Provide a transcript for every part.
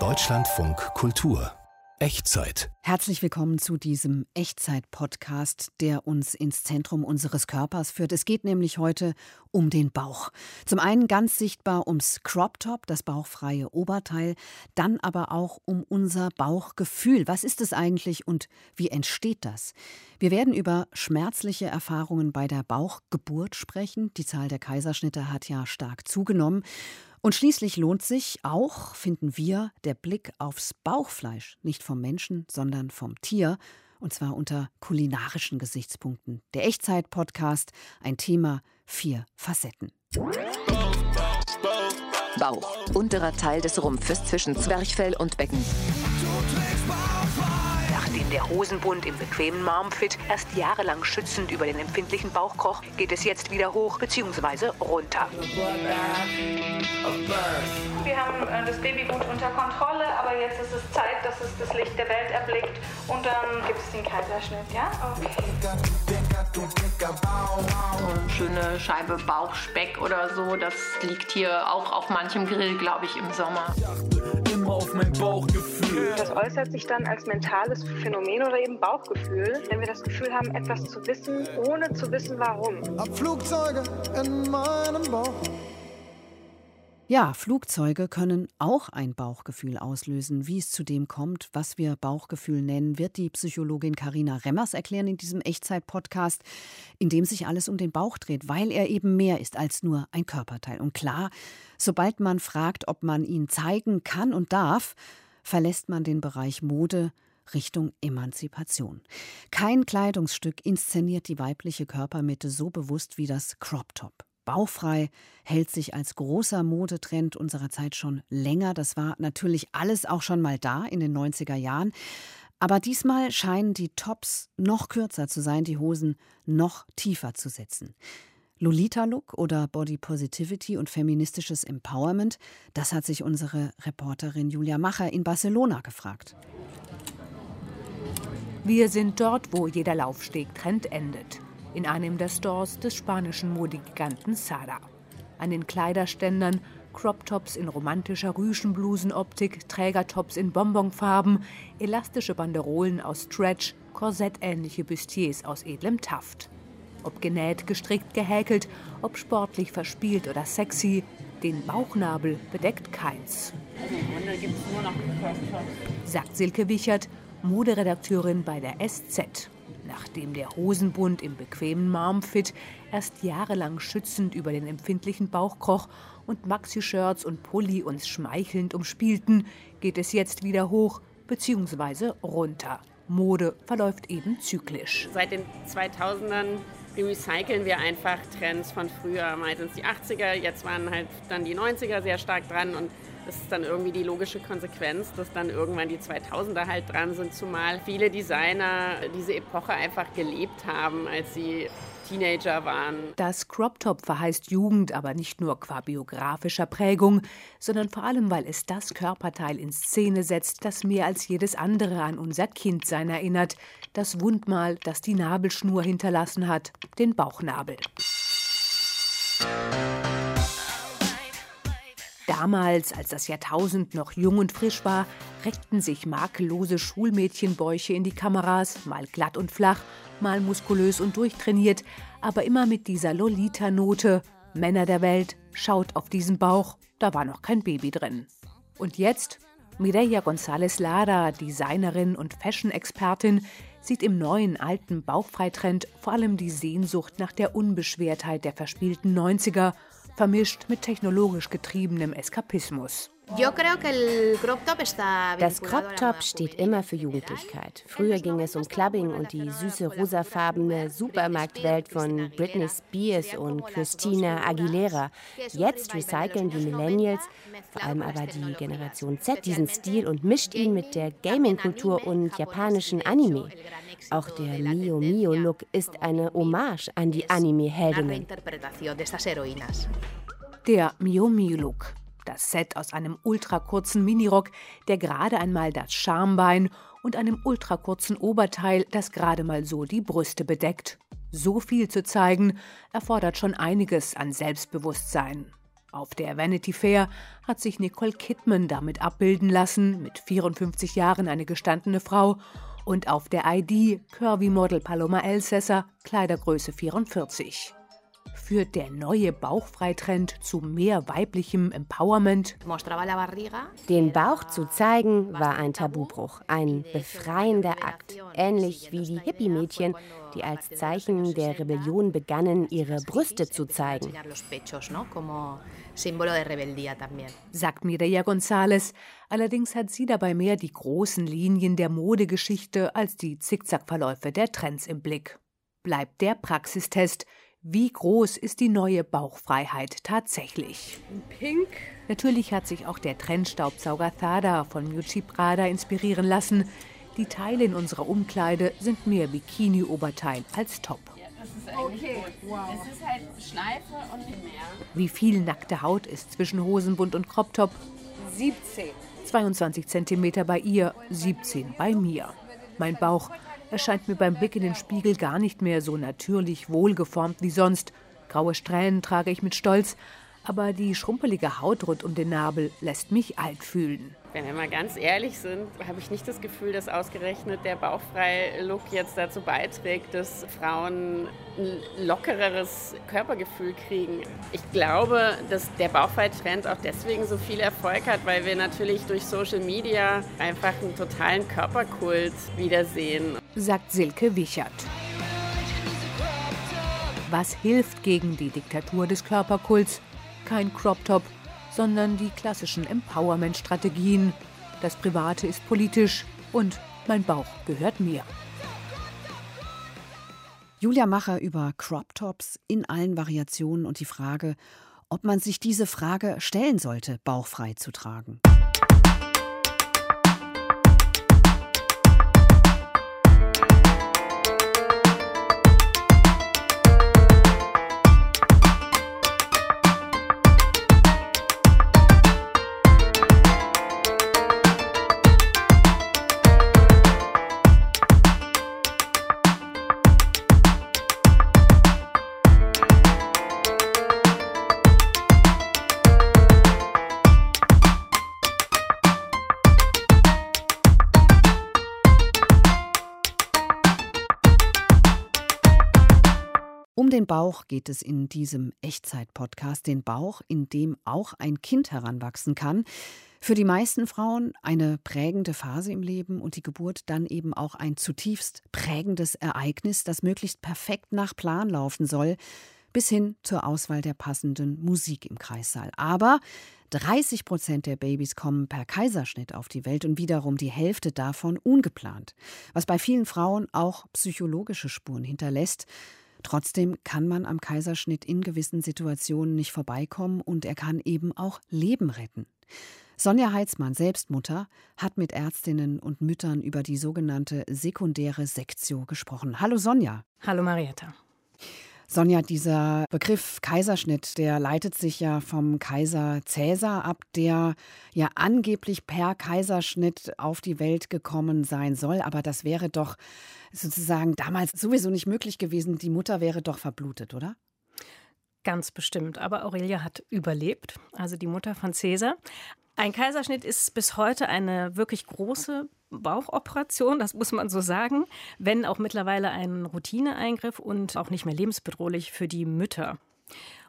Deutschlandfunk Kultur Echtzeit. Herzlich willkommen zu diesem Echtzeit-Podcast, der uns ins Zentrum unseres Körpers führt. Es geht nämlich heute um den Bauch. Zum einen ganz sichtbar ums Crop Top, das bauchfreie Oberteil, dann aber auch um unser Bauchgefühl. Was ist es eigentlich und wie entsteht das? Wir werden über schmerzliche Erfahrungen bei der Bauchgeburt sprechen. Die Zahl der Kaiserschnitte hat ja stark zugenommen. Und schließlich lohnt sich auch, finden wir, der Blick aufs Bauchfleisch, nicht vom Menschen, sondern vom Tier, und zwar unter kulinarischen Gesichtspunkten. Der Echtzeit-Podcast, ein Thema, vier Facetten. Bauch, unterer Teil des Rumpfes zwischen Zwerchfell und Becken der Hosenbund im bequemen Marmfit erst jahrelang schützend über den empfindlichen Bauch kroch, geht es jetzt wieder hoch bzw. runter. Wir haben äh, das Baby gut unter Kontrolle, aber jetzt ist es Zeit, dass es das Licht der Welt erblickt und dann gibt es den Kaiserschnitt, ja? Okay. Eine schöne Scheibe Bauchspeck oder so, das liegt hier auch auf manchem Grill, glaube ich, im Sommer immer auf mein Bauchgefühl. Das äußert sich dann als mentales Phänomen oder eben Bauchgefühl, wenn wir das Gefühl haben, etwas zu wissen, ohne zu wissen, warum. Ab Flugzeuge in meinem Bauch. Ja, Flugzeuge können auch ein Bauchgefühl auslösen. Wie es zu dem kommt, was wir Bauchgefühl nennen, wird die Psychologin Karina Remmers erklären in diesem Echtzeit-Podcast, in dem sich alles um den Bauch dreht, weil er eben mehr ist als nur ein Körperteil. Und klar, sobald man fragt, ob man ihn zeigen kann und darf, verlässt man den Bereich Mode Richtung Emanzipation. Kein Kleidungsstück inszeniert die weibliche Körpermitte so bewusst wie das Crop Top. Bauchfrei hält sich als großer Modetrend unserer Zeit schon länger. Das war natürlich alles auch schon mal da in den 90er Jahren. Aber diesmal scheinen die Tops noch kürzer zu sein, die Hosen noch tiefer zu setzen. Lolita-Look oder Body Positivity und feministisches Empowerment, das hat sich unsere Reporterin Julia Macher in Barcelona gefragt. Wir sind dort, wo jeder Laufsteg-Trend endet in einem der Stores des spanischen Modegiganten Zara. An den Kleiderständern Crop-Tops in romantischer Rüschenblusenoptik, Trägertops in Bonbonfarben, elastische Banderolen aus Stretch, korsettähnliche Bustiers aus edlem Taft. Ob genäht, gestrickt, gehäkelt, ob sportlich verspielt oder sexy, den Bauchnabel bedeckt keins. Sagt Silke Wichert, Moderedakteurin bei der SZ nachdem der Hosenbund im bequemen Marmfit erst jahrelang schützend über den empfindlichen Bauch kroch und Maxi-Shirts und Pulli uns schmeichelnd umspielten, geht es jetzt wieder hoch bzw. runter. Mode verläuft eben zyklisch. Seit den 2000ern recyceln wir einfach Trends von früher, meistens die 80er, jetzt waren halt dann die 90er sehr stark dran und das ist dann irgendwie die logische Konsequenz, dass dann irgendwann die 2000er halt dran sind, zumal viele Designer diese Epoche einfach gelebt haben, als sie Teenager waren. Das Crop Top verheißt Jugend, aber nicht nur qua biografischer Prägung, sondern vor allem, weil es das Körperteil in Szene setzt, das mehr als jedes andere an unser Kindsein erinnert. Das Wundmal, das die Nabelschnur hinterlassen hat, den Bauchnabel. Damals, als das Jahrtausend noch jung und frisch war, reckten sich makellose Schulmädchenbäuche in die Kameras, mal glatt und flach, mal muskulös und durchtrainiert, aber immer mit dieser Lolita-Note. Männer der Welt, schaut auf diesen Bauch, da war noch kein Baby drin. Und jetzt? Mireia González Lara, Designerin und Fashion-Expertin, sieht im neuen alten Bauchfreitrend vor allem die Sehnsucht nach der Unbeschwertheit der verspielten 90er vermischt mit technologisch getriebenem Eskapismus. Das Crop Top steht immer für Jugendlichkeit. Früher ging es um Clubbing und die süße rosafarbene Supermarktwelt von Britney Spears und Christina Aguilera. Jetzt recyceln die Millennials, vor allem aber die Generation Z, diesen Stil und mischt ihn mit der Gaming-Kultur und japanischen Anime. Auch der Mio Mio Look ist eine Hommage an die Anime-Heldinnen. Der Mio Mio Look das Set aus einem ultrakurzen Minirock, der gerade einmal das Schambein und einem ultrakurzen Oberteil, das gerade mal so die Brüste bedeckt. So viel zu zeigen, erfordert schon einiges an Selbstbewusstsein. Auf der Vanity Fair hat sich Nicole Kidman damit abbilden lassen, mit 54 Jahren eine gestandene Frau. Und auf der ID Curvy Model Paloma Elsässer, Kleidergröße 44 führt der neue Bauchfreitrend zu mehr weiblichem Empowerment. Den Bauch zu zeigen war ein Tabubruch, ein befreiender Akt, ähnlich wie die Hippie-Mädchen, die als Zeichen der Rebellion begannen, ihre Brüste zu zeigen. Sagt Mireia González. Allerdings hat sie dabei mehr die großen Linien der Modegeschichte als die Zickzackverläufe der Trends im Blick. Bleibt der Praxistest. Wie groß ist die neue Bauchfreiheit tatsächlich? Pink. Natürlich hat sich auch der Trendstaubsauger Thada von Miucci Prada inspirieren lassen. Die Teile in unserer Umkleide sind mehr Bikini-Oberteil als Top. Okay, wow. Es ist halt Schleife und nicht mehr. Wie viel nackte Haut ist zwischen Hosenbund und Croptop? 17. 22 cm bei ihr, 17 bei mir. Mein Bauch erscheint mir beim Blick in den Spiegel gar nicht mehr so natürlich wohlgeformt wie sonst. Graue Strähnen trage ich mit Stolz, aber die schrumpelige Haut rund um den Nabel lässt mich alt fühlen. Wenn wir mal ganz ehrlich sind, habe ich nicht das Gefühl, dass ausgerechnet der Bauchfrei-Look jetzt dazu beiträgt, dass Frauen ein lockereres Körpergefühl kriegen. Ich glaube, dass der Bauchfrei-Trend auch deswegen so viel Erfolg hat, weil wir natürlich durch Social Media einfach einen totalen Körperkult wiedersehen. Sagt Silke Wichert. Was hilft gegen die Diktatur des Körperkults? Kein Crop-Top, sondern die klassischen Empowerment-Strategien. Das Private ist politisch und mein Bauch gehört mir. Julia Macher über Crop Tops in allen Variationen und die Frage, ob man sich diese Frage stellen sollte, bauchfrei zu tragen. Bauch geht es in diesem Echtzeit-Podcast, den Bauch, in dem auch ein Kind heranwachsen kann. Für die meisten Frauen eine prägende Phase im Leben und die Geburt dann eben auch ein zutiefst prägendes Ereignis, das möglichst perfekt nach Plan laufen soll, bis hin zur Auswahl der passenden Musik im Kreissaal. Aber 30 Prozent der Babys kommen per Kaiserschnitt auf die Welt und wiederum die Hälfte davon ungeplant, was bei vielen Frauen auch psychologische Spuren hinterlässt. Trotzdem kann man am Kaiserschnitt in gewissen Situationen nicht vorbeikommen und er kann eben auch Leben retten. Sonja Heitzmann, selbst Mutter, hat mit Ärztinnen und Müttern über die sogenannte sekundäre Sektio gesprochen. Hallo Sonja. Hallo Marietta. Sonja, dieser Begriff Kaiserschnitt, der leitet sich ja vom Kaiser Cäsar ab, der ja angeblich per Kaiserschnitt auf die Welt gekommen sein soll. Aber das wäre doch sozusagen damals sowieso nicht möglich gewesen. Die Mutter wäre doch verblutet, oder? Ganz bestimmt. Aber Aurelia hat überlebt, also die Mutter von Cäsar. Ein Kaiserschnitt ist bis heute eine wirklich große Bauchoperation, das muss man so sagen, wenn auch mittlerweile ein Routineeingriff und auch nicht mehr lebensbedrohlich für die Mütter.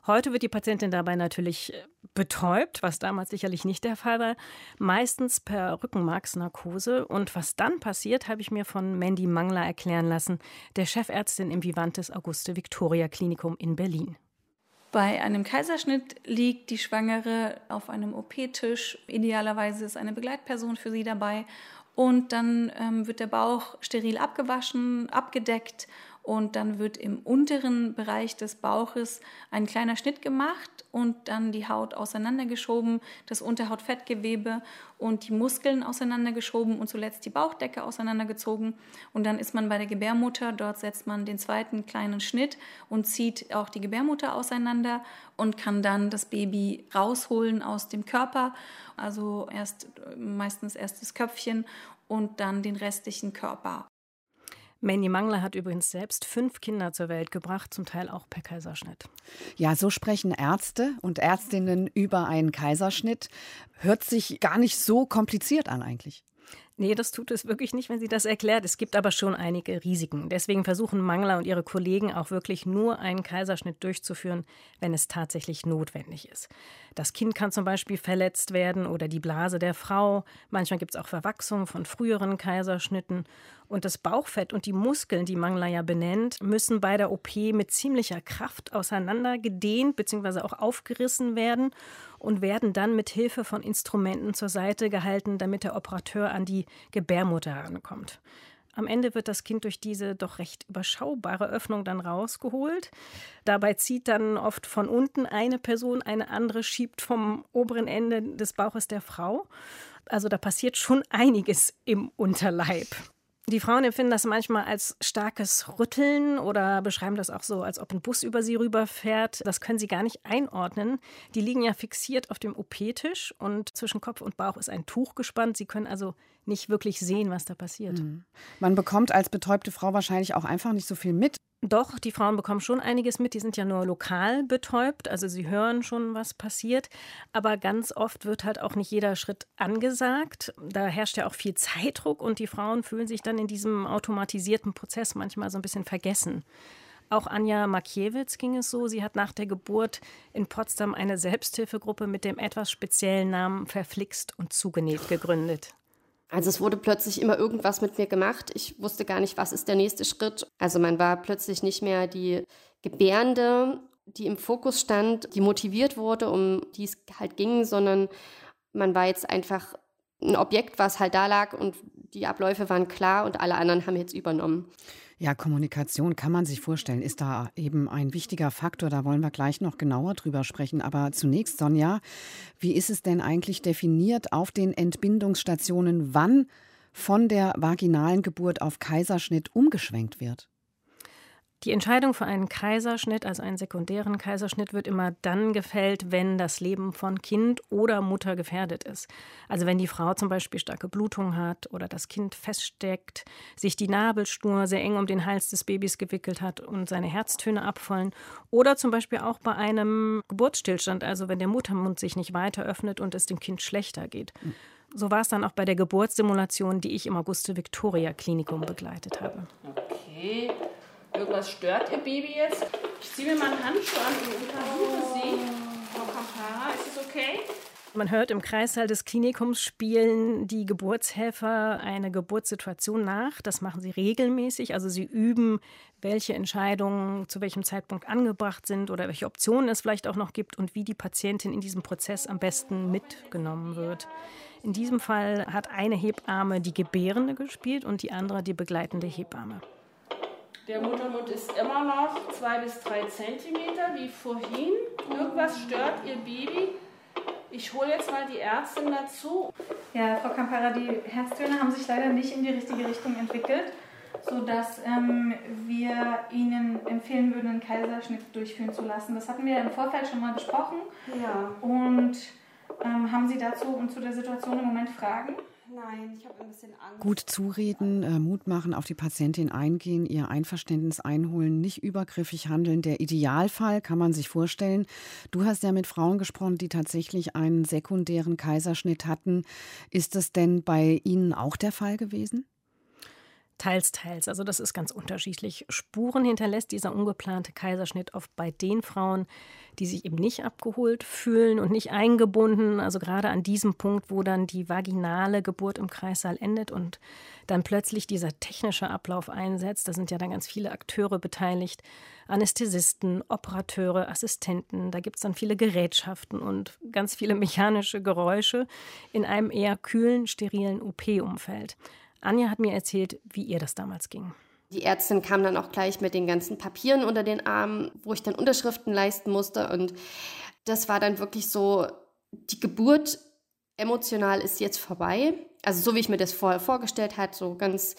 Heute wird die Patientin dabei natürlich äh, betäubt, was damals sicherlich nicht der Fall war, meistens per Rückenmarksnarkose. Und was dann passiert, habe ich mir von Mandy Mangler erklären lassen, der Chefärztin im Vivantes Auguste Victoria Klinikum in Berlin. Bei einem Kaiserschnitt liegt die Schwangere auf einem OP-Tisch. Idealerweise ist eine Begleitperson für sie dabei und dann ähm, wird der Bauch steril abgewaschen, abgedeckt und dann wird im unteren Bereich des Bauches ein kleiner Schnitt gemacht und dann die Haut auseinandergeschoben, das Unterhautfettgewebe und die Muskeln auseinandergeschoben und zuletzt die Bauchdecke auseinandergezogen. Und dann ist man bei der Gebärmutter, dort setzt man den zweiten kleinen Schnitt und zieht auch die Gebärmutter auseinander und kann dann das Baby rausholen aus dem Körper. Also erst meistens erst das Köpfchen und dann den restlichen Körper. Manny Mangler hat übrigens selbst fünf Kinder zur Welt gebracht, zum Teil auch per Kaiserschnitt. Ja, so sprechen Ärzte und Ärztinnen über einen Kaiserschnitt. Hört sich gar nicht so kompliziert an eigentlich. Nee, das tut es wirklich nicht, wenn sie das erklärt. Es gibt aber schon einige Risiken. Deswegen versuchen Mangler und ihre Kollegen auch wirklich nur einen Kaiserschnitt durchzuführen, wenn es tatsächlich notwendig ist. Das Kind kann zum Beispiel verletzt werden oder die Blase der Frau. Manchmal gibt es auch Verwachsungen von früheren Kaiserschnitten. Und das Bauchfett und die Muskeln, die Mangler ja benennt, müssen bei der OP mit ziemlicher Kraft auseinander gedehnt bzw. auch aufgerissen werden und werden dann mit Hilfe von Instrumenten zur Seite gehalten, damit der Operateur an die Gebärmutter herankommt. Am Ende wird das Kind durch diese doch recht überschaubare Öffnung dann rausgeholt. Dabei zieht dann oft von unten eine Person, eine andere schiebt vom oberen Ende des Bauches der Frau. Also da passiert schon einiges im Unterleib. Die Frauen empfinden das manchmal als starkes Rütteln oder beschreiben das auch so, als ob ein Bus über sie rüberfährt. Das können sie gar nicht einordnen. Die liegen ja fixiert auf dem OP-Tisch und zwischen Kopf und Bauch ist ein Tuch gespannt. Sie können also nicht wirklich sehen, was da passiert. Mhm. Man bekommt als betäubte Frau wahrscheinlich auch einfach nicht so viel mit. Doch, die Frauen bekommen schon einiges mit. Die sind ja nur lokal betäubt, also sie hören schon, was passiert. Aber ganz oft wird halt auch nicht jeder Schritt angesagt. Da herrscht ja auch viel Zeitdruck und die Frauen fühlen sich dann in diesem automatisierten Prozess manchmal so ein bisschen vergessen. Auch Anja Makiewicz ging es so. Sie hat nach der Geburt in Potsdam eine Selbsthilfegruppe mit dem etwas speziellen Namen Verflixt und Zugenäht gegründet. Also es wurde plötzlich immer irgendwas mit mir gemacht. Ich wusste gar nicht, was ist der nächste Schritt. Also man war plötzlich nicht mehr die Gebärende, die im Fokus stand, die motiviert wurde, um die es halt ging, sondern man war jetzt einfach ein Objekt, was halt da lag und die Abläufe waren klar und alle anderen haben jetzt übernommen. Ja, Kommunikation kann man sich vorstellen, ist da eben ein wichtiger Faktor. Da wollen wir gleich noch genauer drüber sprechen. Aber zunächst, Sonja, wie ist es denn eigentlich definiert auf den Entbindungsstationen, wann von der vaginalen Geburt auf Kaiserschnitt umgeschwenkt wird? Die Entscheidung für einen Kaiserschnitt, also einen sekundären Kaiserschnitt, wird immer dann gefällt, wenn das Leben von Kind oder Mutter gefährdet ist. Also wenn die Frau zum Beispiel starke Blutung hat oder das Kind feststeckt, sich die Nabelschnur sehr eng um den Hals des Babys gewickelt hat und seine Herztöne abfallen oder zum Beispiel auch bei einem Geburtsstillstand, also wenn der Muttermund sich nicht weiter öffnet und es dem Kind schlechter geht. So war es dann auch bei der Geburtssimulation, die ich im Auguste Victoria Klinikum begleitet habe. Okay. Irgendwas stört Ihr Baby jetzt? Ich ziehe mir mal einen Handschuh an und untersuche Sie. Frau Kampara, ist es okay? Man hört im Kreissaal des Klinikums spielen die Geburtshelfer eine Geburtssituation nach. Das machen sie regelmäßig. Also sie üben, welche Entscheidungen zu welchem Zeitpunkt angebracht sind oder welche Optionen es vielleicht auch noch gibt und wie die Patientin in diesem Prozess am besten mitgenommen wird. In diesem Fall hat eine Hebamme die Gebärende gespielt und die andere die begleitende Hebamme. Der Muttermund ist immer noch zwei bis drei Zentimeter wie vorhin. Irgendwas stört Ihr Baby. Ich hole jetzt mal die Ärztin dazu. Ja, Frau Campara, die Herztöne haben sich leider nicht in die richtige Richtung entwickelt, sodass ähm, wir Ihnen empfehlen würden, einen Kaiserschnitt durchführen zu lassen. Das hatten wir im Vorfeld schon mal besprochen. Ja. Und ähm, haben Sie dazu und zu der Situation im Moment Fragen? Nein, ich habe ein bisschen Angst. Gut zureden, äh, Mut machen, auf die Patientin eingehen, ihr Einverständnis einholen, nicht übergriffig handeln. Der Idealfall kann man sich vorstellen. Du hast ja mit Frauen gesprochen, die tatsächlich einen sekundären Kaiserschnitt hatten. Ist das denn bei Ihnen auch der Fall gewesen? Teils, teils. Also das ist ganz unterschiedlich. Spuren hinterlässt dieser ungeplante Kaiserschnitt oft bei den Frauen, die sich eben nicht abgeholt fühlen und nicht eingebunden. Also gerade an diesem Punkt, wo dann die vaginale Geburt im Kreissaal endet und dann plötzlich dieser technische Ablauf einsetzt. Da sind ja dann ganz viele Akteure beteiligt. Anästhesisten, Operateure, Assistenten. Da gibt es dann viele Gerätschaften und ganz viele mechanische Geräusche in einem eher kühlen, sterilen OP-Umfeld. Anja hat mir erzählt, wie ihr das damals ging. Die Ärztin kam dann auch gleich mit den ganzen Papieren unter den Armen, wo ich dann Unterschriften leisten musste. Und das war dann wirklich so, die Geburt emotional ist jetzt vorbei. Also so wie ich mir das vorher vorgestellt habe, so ganz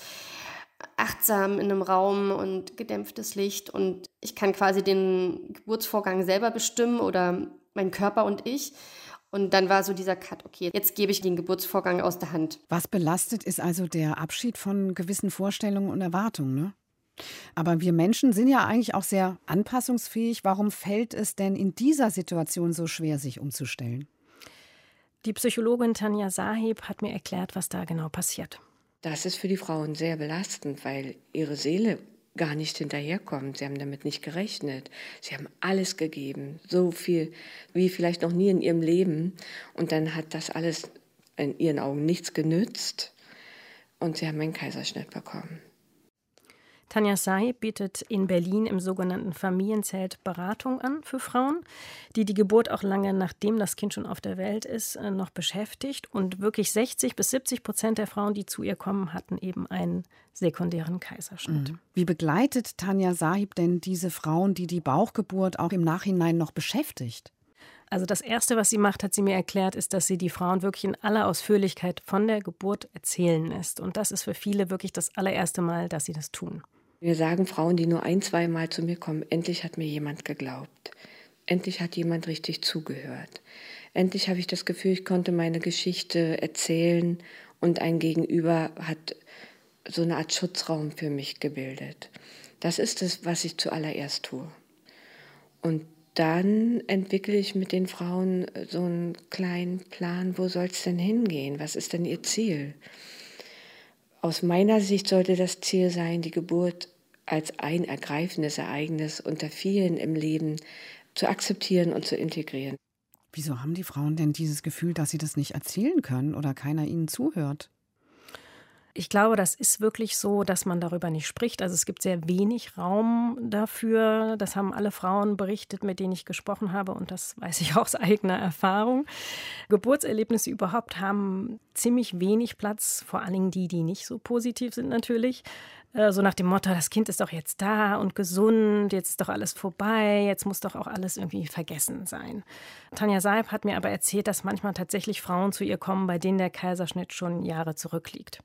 achtsam in einem Raum und gedämpftes Licht. Und ich kann quasi den Geburtsvorgang selber bestimmen oder mein Körper und ich. Und dann war so dieser Cut, okay, jetzt gebe ich den Geburtsvorgang aus der Hand. Was belastet, ist also der Abschied von gewissen Vorstellungen und Erwartungen, ne? Aber wir Menschen sind ja eigentlich auch sehr anpassungsfähig. Warum fällt es denn in dieser Situation so schwer, sich umzustellen? Die Psychologin Tanja Sahib hat mir erklärt, was da genau passiert. Das ist für die Frauen sehr belastend, weil ihre Seele gar nicht hinterherkommt. Sie haben damit nicht gerechnet. Sie haben alles gegeben, so viel wie vielleicht noch nie in ihrem Leben. Und dann hat das alles in ihren Augen nichts genützt. Und sie haben einen Kaiserschnitt bekommen. Tanja Saib bietet in Berlin im sogenannten Familienzelt Beratung an für Frauen, die die Geburt auch lange nachdem das Kind schon auf der Welt ist, äh, noch beschäftigt. Und wirklich 60 bis 70 Prozent der Frauen, die zu ihr kommen, hatten eben einen sekundären Kaiserschnitt. Mhm. Wie begleitet Tanja Sahib denn diese Frauen, die die Bauchgeburt auch im Nachhinein noch beschäftigt? Also das Erste, was sie macht, hat sie mir erklärt, ist, dass sie die Frauen wirklich in aller Ausführlichkeit von der Geburt erzählen lässt. Und das ist für viele wirklich das allererste Mal, dass sie das tun. Wir sagen Frauen, die nur ein, zwei Mal zu mir kommen, endlich hat mir jemand geglaubt. Endlich hat jemand richtig zugehört. Endlich habe ich das Gefühl, ich konnte meine Geschichte erzählen und ein Gegenüber hat so eine Art Schutzraum für mich gebildet. Das ist es, was ich zuallererst tue. Und dann entwickle ich mit den Frauen so einen kleinen Plan, wo soll es denn hingehen? Was ist denn ihr Ziel? Aus meiner Sicht sollte das Ziel sein, die Geburt als ein ergreifendes Ereignis unter vielen im Leben zu akzeptieren und zu integrieren. Wieso haben die Frauen denn dieses Gefühl, dass sie das nicht erzählen können oder keiner ihnen zuhört? Ich glaube, das ist wirklich so, dass man darüber nicht spricht. Also es gibt sehr wenig Raum dafür. Das haben alle Frauen berichtet, mit denen ich gesprochen habe. Und das weiß ich auch aus eigener Erfahrung. Geburtserlebnisse überhaupt haben ziemlich wenig Platz, vor allen Dingen die, die nicht so positiv sind natürlich. Äh, so nach dem Motto, das Kind ist doch jetzt da und gesund, jetzt ist doch alles vorbei, jetzt muss doch auch alles irgendwie vergessen sein. Tanja Saib hat mir aber erzählt, dass manchmal tatsächlich Frauen zu ihr kommen, bei denen der Kaiserschnitt schon Jahre zurückliegt.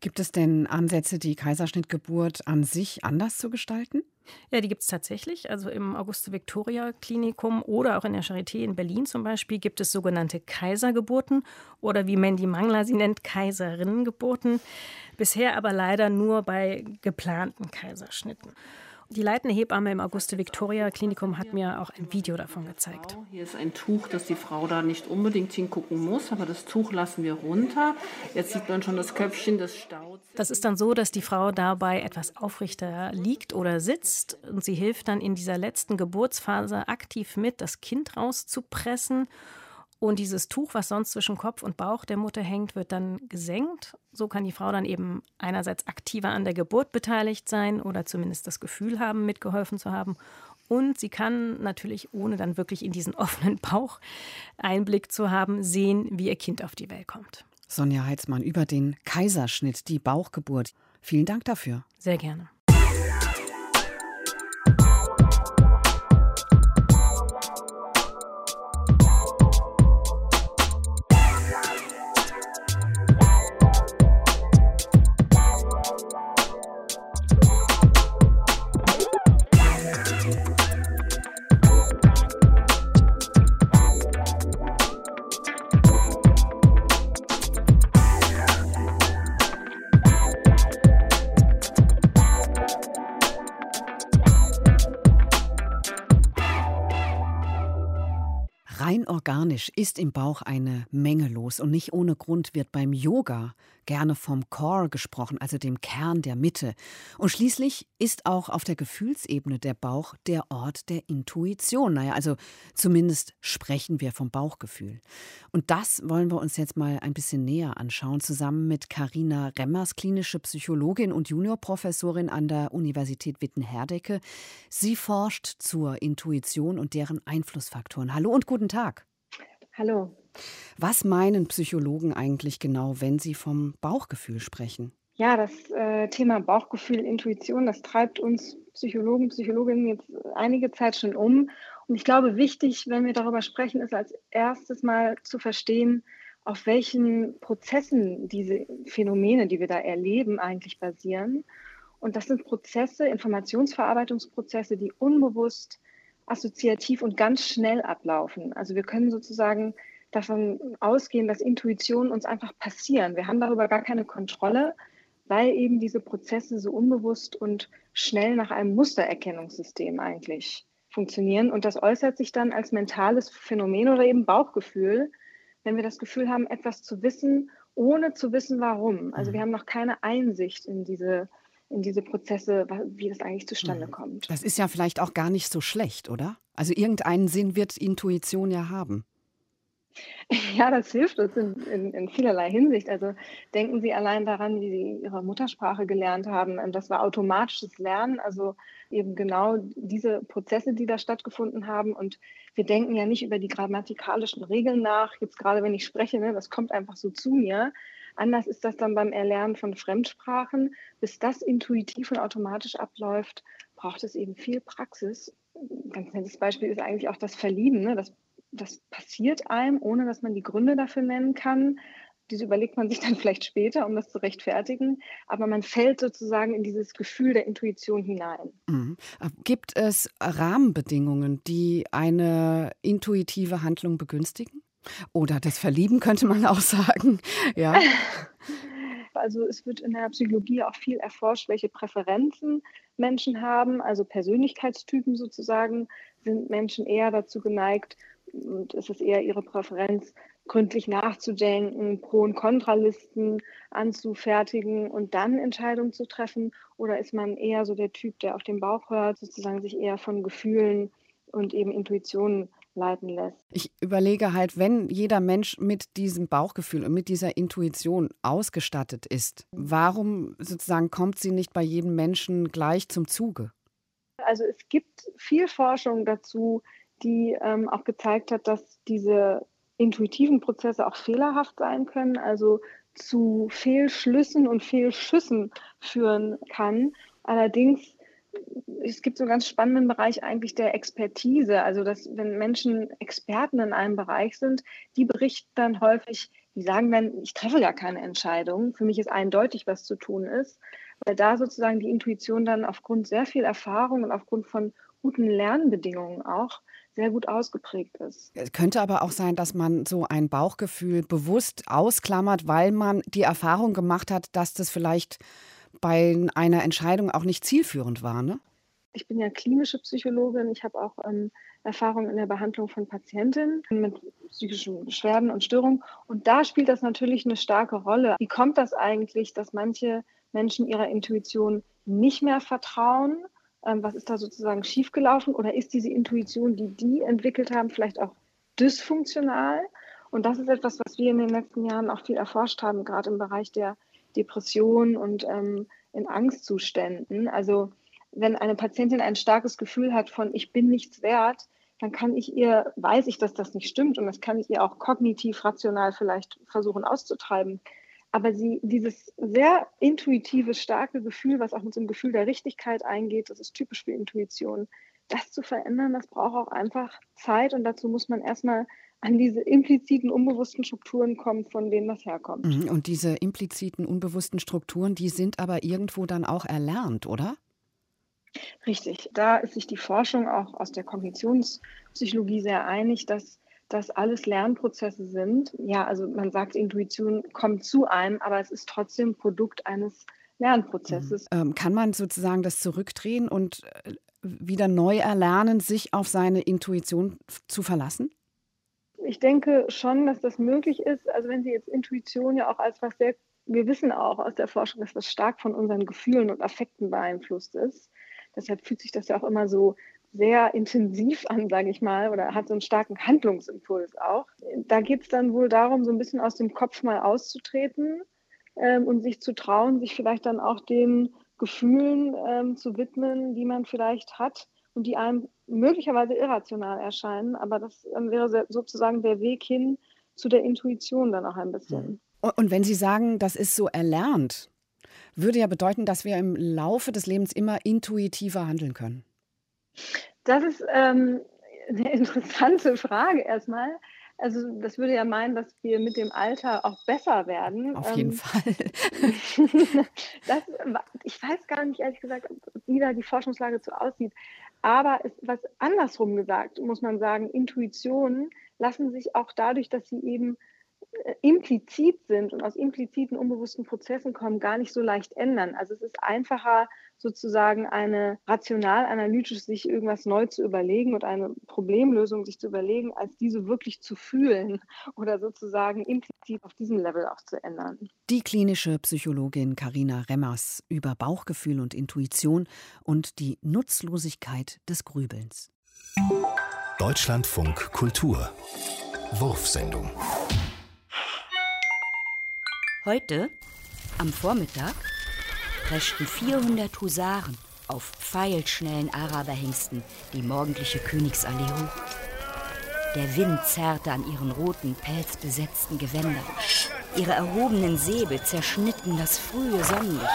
Gibt es denn Ansätze, die Kaiserschnittgeburt an sich anders zu gestalten? Ja, die gibt es tatsächlich. Also im Auguste-Victoria-Klinikum oder auch in der Charité in Berlin zum Beispiel gibt es sogenannte Kaisergeburten oder wie Mandy Mangler sie nennt, Kaiserinnengeburten. Bisher aber leider nur bei geplanten Kaiserschnitten. Die leitende Hebamme im Auguste-Victoria-Klinikum hat mir auch ein Video davon gezeigt. Hier ist ein Tuch, das die Frau da nicht unbedingt hingucken muss, aber das Tuch lassen wir runter. Jetzt sieht man schon das Köpfchen des Stauds. Das ist dann so, dass die Frau dabei etwas aufrechter liegt oder sitzt und sie hilft dann in dieser letzten Geburtsphase aktiv mit, das Kind rauszupressen und dieses Tuch, was sonst zwischen Kopf und Bauch der Mutter hängt, wird dann gesenkt. So kann die Frau dann eben einerseits aktiver an der Geburt beteiligt sein oder zumindest das Gefühl haben, mitgeholfen zu haben. Und sie kann natürlich, ohne dann wirklich in diesen offenen Bauch Einblick zu haben, sehen, wie ihr Kind auf die Welt kommt. Sonja Heitzmann über den Kaiserschnitt, die Bauchgeburt. Vielen Dank dafür. Sehr gerne. Organisch ist im Bauch eine Menge los und nicht ohne Grund wird beim Yoga gerne vom Core gesprochen, also dem Kern der Mitte. Und schließlich ist auch auf der Gefühlsebene der Bauch der Ort der Intuition. Naja, also zumindest sprechen wir vom Bauchgefühl. Und das wollen wir uns jetzt mal ein bisschen näher anschauen, zusammen mit Karina Remmers, klinische Psychologin und Juniorprofessorin an der Universität Witten-Herdecke. Sie forscht zur Intuition und deren Einflussfaktoren. Hallo und guten Tag. Hallo. Was meinen Psychologen eigentlich genau, wenn sie vom Bauchgefühl sprechen? Ja, das äh, Thema Bauchgefühl, Intuition, das treibt uns Psychologen, Psychologinnen jetzt einige Zeit schon um. Und ich glaube, wichtig, wenn wir darüber sprechen, ist als erstes mal zu verstehen, auf welchen Prozessen diese Phänomene, die wir da erleben, eigentlich basieren. Und das sind Prozesse, Informationsverarbeitungsprozesse, die unbewusst assoziativ und ganz schnell ablaufen. Also wir können sozusagen davon ausgehen, dass Intuitionen uns einfach passieren. Wir haben darüber gar keine Kontrolle, weil eben diese Prozesse so unbewusst und schnell nach einem Mustererkennungssystem eigentlich funktionieren. Und das äußert sich dann als mentales Phänomen oder eben Bauchgefühl, wenn wir das Gefühl haben, etwas zu wissen, ohne zu wissen, warum. Also wir mhm. haben noch keine Einsicht in diese, in diese Prozesse, wie das eigentlich zustande mhm. kommt. Das ist ja vielleicht auch gar nicht so schlecht, oder? Also irgendeinen Sinn wird Intuition ja haben. Ja, das hilft uns in, in, in, vielerlei Hinsicht. Also denken Sie allein daran, wie Sie Ihre Muttersprache gelernt haben. Ähm, das war automatisches Lernen, also eben genau diese Prozesse, die da stattgefunden haben. Und wir denken ja nicht über die grammatikalischen Regeln nach. Jetzt gerade, wenn ich spreche, ne, das kommt einfach so zu mir. Anders ist das dann beim Erlernen von Fremdsprachen. Bis das intuitiv und automatisch abläuft, braucht es eben viel Praxis. Ein ganz nettes Beispiel ist eigentlich auch das Verlieben. Ne? Das das passiert einem, ohne dass man die Gründe dafür nennen kann. Diese überlegt man sich dann vielleicht später, um das zu rechtfertigen. Aber man fällt sozusagen in dieses Gefühl der Intuition hinein. Mhm. Gibt es Rahmenbedingungen, die eine intuitive Handlung begünstigen? Oder das Verlieben könnte man auch sagen. Ja. Also es wird in der Psychologie auch viel erforscht, welche Präferenzen Menschen haben. Also Persönlichkeitstypen sozusagen sind Menschen eher dazu geneigt, und es ist eher ihre Präferenz, gründlich nachzudenken, Pro- und Kontralisten anzufertigen und dann Entscheidungen zu treffen? Oder ist man eher so der Typ, der auf den Bauch hört, sozusagen sich eher von Gefühlen und eben Intuitionen leiten lässt? Ich überlege halt, wenn jeder Mensch mit diesem Bauchgefühl und mit dieser Intuition ausgestattet ist, warum sozusagen kommt sie nicht bei jedem Menschen gleich zum Zuge? Also es gibt viel Forschung dazu, die ähm, auch gezeigt hat, dass diese intuitiven Prozesse auch fehlerhaft sein können, also zu Fehlschlüssen und Fehlschüssen führen kann. Allerdings, es gibt so einen ganz spannenden Bereich eigentlich der Expertise, also dass wenn Menschen Experten in einem Bereich sind, die berichten dann häufig, die sagen dann, ich treffe gar keine Entscheidung, für mich ist eindeutig, was zu tun ist, weil da sozusagen die Intuition dann aufgrund sehr viel Erfahrung und aufgrund von guten Lernbedingungen auch sehr gut ausgeprägt ist. Es könnte aber auch sein, dass man so ein Bauchgefühl bewusst ausklammert, weil man die Erfahrung gemacht hat, dass das vielleicht bei einer Entscheidung auch nicht zielführend war. Ne? Ich bin ja klinische Psychologin. Ich habe auch ähm, Erfahrung in der Behandlung von Patientinnen mit psychischen Beschwerden und Störungen. Und da spielt das natürlich eine starke Rolle. Wie kommt das eigentlich, dass manche Menschen ihrer Intuition nicht mehr vertrauen ähm, was ist da sozusagen schiefgelaufen oder ist diese Intuition, die die entwickelt haben, vielleicht auch dysfunktional? Und das ist etwas, was wir in den letzten Jahren auch viel erforscht haben, gerade im Bereich der Depression und ähm, in Angstzuständen. Also wenn eine Patientin ein starkes Gefühl hat von ich bin nichts wert, dann kann ich ihr, weiß ich, dass das nicht stimmt und das kann ich ihr auch kognitiv, rational vielleicht versuchen auszutreiben aber sie, dieses sehr intuitive, starke Gefühl, was auch mit so einem Gefühl der Richtigkeit eingeht, das ist typisch für Intuition, das zu verändern, das braucht auch einfach Zeit und dazu muss man erstmal an diese impliziten, unbewussten Strukturen kommen, von denen das herkommt. Mhm, und diese impliziten, unbewussten Strukturen, die sind aber irgendwo dann auch erlernt, oder? Richtig. Da ist sich die Forschung auch aus der Kognitionspsychologie sehr einig, dass das alles Lernprozesse sind. Ja, also man sagt, Intuition kommt zu einem, aber es ist trotzdem Produkt eines Lernprozesses. Mhm. Ähm, kann man sozusagen das zurückdrehen und äh, wieder neu erlernen, sich auf seine Intuition zu verlassen? Ich denke schon, dass das möglich ist. Also wenn Sie jetzt Intuition ja auch als was sehr, wir wissen auch aus der Forschung, dass das stark von unseren Gefühlen und Affekten beeinflusst ist. Deshalb fühlt sich das ja auch immer so sehr intensiv an, sage ich mal, oder hat so einen starken Handlungsimpuls auch. Da geht es dann wohl darum, so ein bisschen aus dem Kopf mal auszutreten ähm, und sich zu trauen, sich vielleicht dann auch den Gefühlen ähm, zu widmen, die man vielleicht hat und die einem möglicherweise irrational erscheinen. Aber das ähm, wäre sozusagen der Weg hin zu der Intuition dann auch ein bisschen. Und wenn Sie sagen, das ist so erlernt, würde ja bedeuten, dass wir im Laufe des Lebens immer intuitiver handeln können. Das ist ähm, eine interessante Frage erstmal. Also das würde ja meinen, dass wir mit dem Alter auch besser werden. Auf jeden ähm, Fall. das, ich weiß gar nicht, ehrlich gesagt, wie da die Forschungslage so aussieht. Aber es, was andersrum gesagt, muss man sagen, Intuition lassen sich auch dadurch, dass sie eben implizit sind und aus impliziten, unbewussten Prozessen kommen, gar nicht so leicht ändern. Also es ist einfacher, sozusagen eine rational analytisch sich irgendwas neu zu überlegen und eine Problemlösung sich zu überlegen, als diese wirklich zu fühlen oder sozusagen implizit auf diesem Level auch zu ändern. Die klinische Psychologin Karina Remmers über Bauchgefühl und Intuition und die Nutzlosigkeit des Grübelns. Deutschlandfunk Kultur Wurfsendung Heute, am Vormittag, preschten 400 Husaren auf pfeilschnellen Araberhengsten die morgendliche Königsallee hoch. Der Wind zerrte an ihren roten, pelzbesetzten Gewändern. Ihre erhobenen Säbel zerschnitten das frühe Sonnenlicht.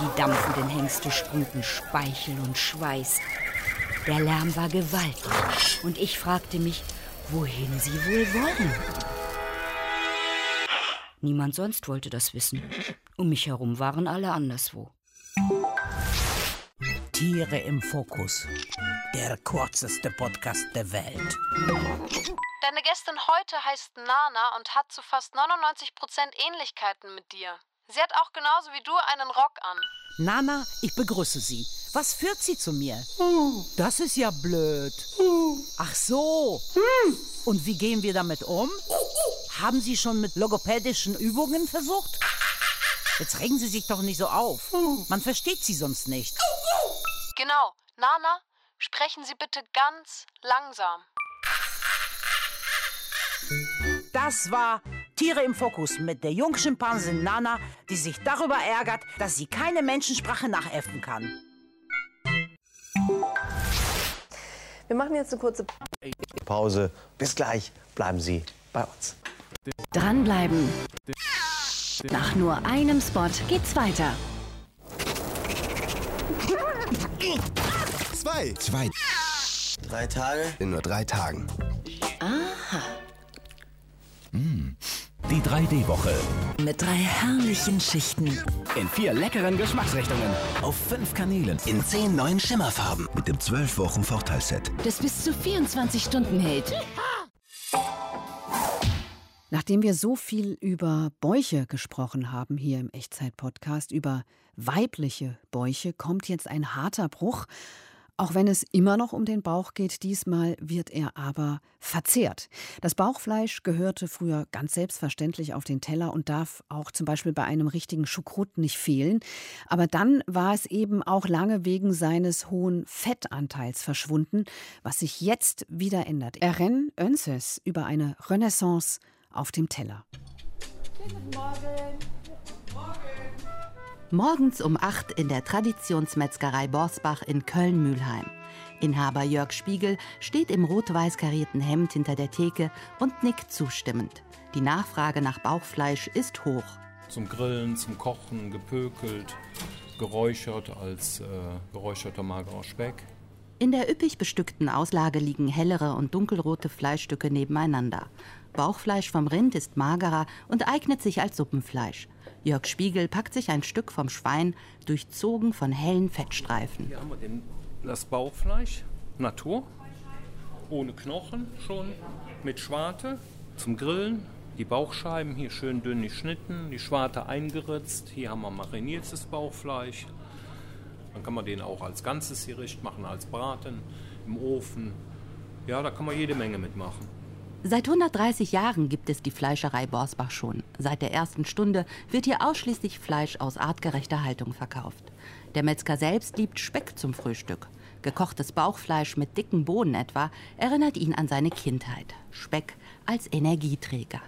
Die dampfenden Hengste sprühten Speichel und Schweiß. Der Lärm war gewaltig und ich fragte mich, wohin sie wohl wollen. Niemand sonst wollte das wissen. Um mich herum waren alle anderswo. Tiere im Fokus. Der kürzeste Podcast der Welt. Deine Gästin heute heißt Nana und hat zu fast 99% Ähnlichkeiten mit dir. Sie hat auch genauso wie du einen Rock an. Nana, ich begrüße Sie. Was führt Sie zu mir? Das ist ja blöd. Ach so. Und wie gehen wir damit um? Haben Sie schon mit logopädischen Übungen versucht? Jetzt regen Sie sich doch nicht so auf. Man versteht Sie sonst nicht. Genau. Nana, sprechen Sie bitte ganz langsam. Das war Tiere im Fokus mit der Jungschimpansin Nana, die sich darüber ärgert, dass sie keine Menschensprache nachäffen kann. Wir machen jetzt eine kurze Pause. Bis gleich. Bleiben Sie bei uns. Dranbleiben. Nach nur einem Spot geht's weiter. Zwei. Zwei. Drei Tage? In nur drei Tagen. Aha. Mm. Die 3D-Woche. Mit drei herrlichen Schichten. In vier leckeren Geschmacksrichtungen. Auf fünf Kanälen. In zehn neuen Schimmerfarben. Mit dem 12 Wochen Vorteilsset. Das bis zu 24 Stunden hält. Nachdem wir so viel über Bäuche gesprochen haben hier im Echtzeit-Podcast, über weibliche Bäuche, kommt jetzt ein harter Bruch. Auch wenn es immer noch um den Bauch geht, diesmal wird er aber verzehrt. Das Bauchfleisch gehörte früher ganz selbstverständlich auf den Teller und darf auch zum Beispiel bei einem richtigen Schukrut nicht fehlen. Aber dann war es eben auch lange wegen seines hohen Fettanteils verschwunden, was sich jetzt wieder ändert. Eren Önses über eine Renaissance auf dem Teller. Guten Morgen. Morgens um 8 in der Traditionsmetzgerei Borsbach in Köln-Mühlheim. Inhaber Jörg Spiegel steht im rot-weiß karierten Hemd hinter der Theke und nickt zustimmend. Die Nachfrage nach Bauchfleisch ist hoch. Zum Grillen, zum Kochen, gepökelt, geräuchert als äh, geräucherter magerer Speck. In der üppig bestückten Auslage liegen hellere und dunkelrote Fleischstücke nebeneinander. Bauchfleisch vom Rind ist magerer und eignet sich als Suppenfleisch. Jörg Spiegel packt sich ein Stück vom Schwein, durchzogen von hellen Fettstreifen. Hier haben wir den, das Bauchfleisch, Natur, ohne Knochen schon, mit Schwarte zum Grillen. Die Bauchscheiben hier schön dünn geschnitten, die Schwarte eingeritzt. Hier haben wir mariniertes Bauchfleisch. Dann kann man den auch als ganzes Gericht machen, als Braten im Ofen. Ja, da kann man jede Menge mitmachen. Seit 130 Jahren gibt es die Fleischerei Borsbach schon. Seit der ersten Stunde wird hier ausschließlich Fleisch aus artgerechter Haltung verkauft. Der Metzger selbst liebt Speck zum Frühstück. Gekochtes Bauchfleisch mit dicken Bohnen etwa erinnert ihn an seine Kindheit. Speck als Energieträger.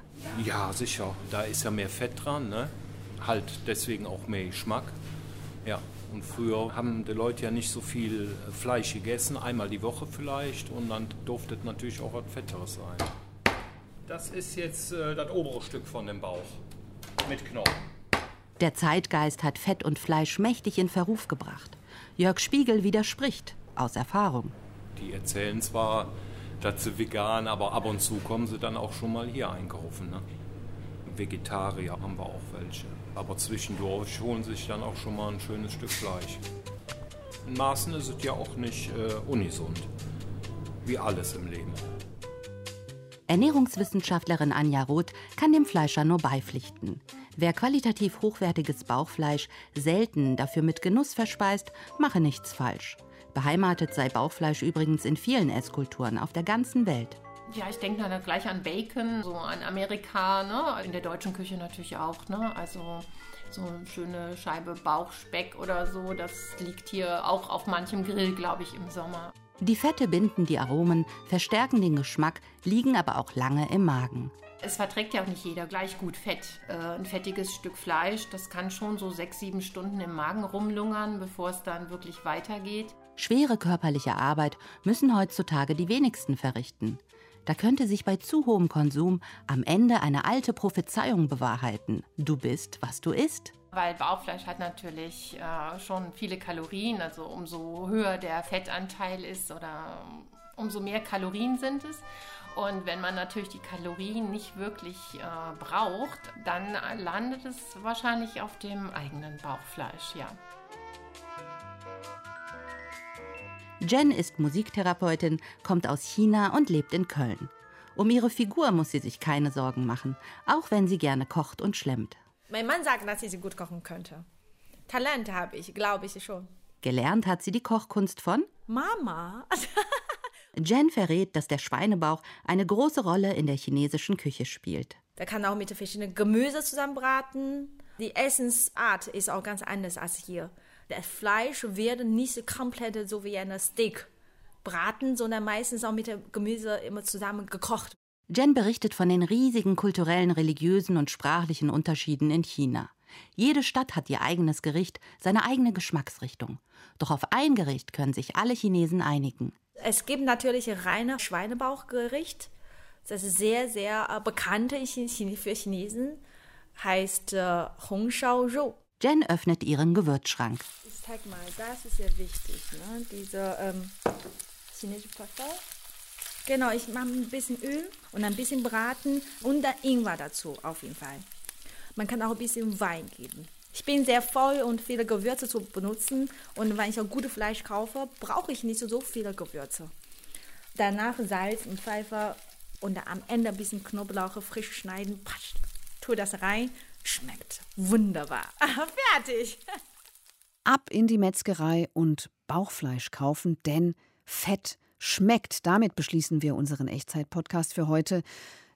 Ja, sicher. Da ist ja mehr Fett dran, ne? Halt deswegen auch mehr Geschmack. Ja, und früher haben die Leute ja nicht so viel Fleisch gegessen, einmal die Woche vielleicht, und dann durfte es natürlich auch was Fetteres sein. Das ist jetzt äh, das obere Stück von dem Bauch mit Knochen. Der Zeitgeist hat Fett und Fleisch mächtig in Verruf gebracht. Jörg Spiegel widerspricht, aus Erfahrung. Die erzählen zwar, dass sie vegan, aber ab und zu kommen sie dann auch schon mal hier einkaufen. Ne? Vegetarier haben wir auch welche. Aber zwischendurch holen sich dann auch schon mal ein schönes Stück Fleisch. In Maßen ist es ja auch nicht äh, ungesund. Wie alles im Leben. Ernährungswissenschaftlerin Anja Roth kann dem Fleischer nur beipflichten. Wer qualitativ hochwertiges Bauchfleisch selten dafür mit Genuss verspeist, mache nichts falsch. Beheimatet sei Bauchfleisch übrigens in vielen Esskulturen auf der ganzen Welt. Ja, ich denke dann gleich an Bacon, so an Amerika, ne? in der deutschen Küche natürlich auch. Ne? Also so eine schöne Scheibe Bauchspeck oder so, das liegt hier auch auf manchem Grill, glaube ich, im Sommer. Die Fette binden die Aromen, verstärken den Geschmack, liegen aber auch lange im Magen. Es verträgt ja auch nicht jeder gleich gut Fett. Äh, ein fettiges Stück Fleisch, das kann schon so sechs, sieben Stunden im Magen rumlungern, bevor es dann wirklich weitergeht. Schwere körperliche Arbeit müssen heutzutage die wenigsten verrichten. Da könnte sich bei zu hohem Konsum am Ende eine alte Prophezeiung bewahrheiten. Du bist, was du isst. Weil Bauchfleisch hat natürlich äh, schon viele Kalorien, also umso höher der Fettanteil ist oder umso mehr Kalorien sind es. Und wenn man natürlich die Kalorien nicht wirklich äh, braucht, dann landet es wahrscheinlich auf dem eigenen Bauchfleisch, ja. Jen ist Musiktherapeutin, kommt aus China und lebt in Köln. Um ihre Figur muss sie sich keine Sorgen machen, auch wenn sie gerne kocht und schlemmt. Mein Mann sagt, dass ich sie gut kochen könnte. Talent habe ich, glaube ich schon. Gelernt hat sie die Kochkunst von Mama. Jen verrät, dass der Schweinebauch eine große Rolle in der chinesischen Küche spielt. Da kann auch mit verschiedenen Gemüse zusammenbraten. Die Essensart ist auch ganz anders als hier. Das Fleisch wird nicht komplett so wie ein Steak braten, sondern meistens auch mit dem Gemüse immer zusammen gekocht. Jen berichtet von den riesigen kulturellen, religiösen und sprachlichen Unterschieden in China. Jede Stadt hat ihr eigenes Gericht, seine eigene Geschmacksrichtung. Doch auf ein Gericht können sich alle Chinesen einigen. Es gibt natürlich ein reines Schweinebauchgericht. Das ist sehr, sehr äh, bekannt für Chinesen. Heißt äh, Hong Shao Rou. Jen öffnet ihren Gewürzschrank. Ich zeig mal, das ist sehr wichtig, ne? Diese ähm, chinesische Pfeffer. Genau, ich mache ein bisschen Öl und ein bisschen Braten und dann Ingwer dazu, auf jeden Fall. Man kann auch ein bisschen Wein geben. Ich bin sehr voll und viele Gewürze zu benutzen und wenn ich auch gutes Fleisch kaufe, brauche ich nicht so viele Gewürze. Danach Salz und Pfeffer und am Ende ein bisschen Knoblauch frisch schneiden. Passt. Tue das rein Schmeckt wunderbar. Fertig. Ab in die Metzgerei und Bauchfleisch kaufen, denn Fett schmeckt. Damit beschließen wir unseren Echtzeit-Podcast für heute.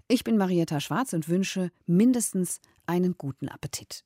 Ich bin Marietta Schwarz und wünsche mindestens einen guten Appetit.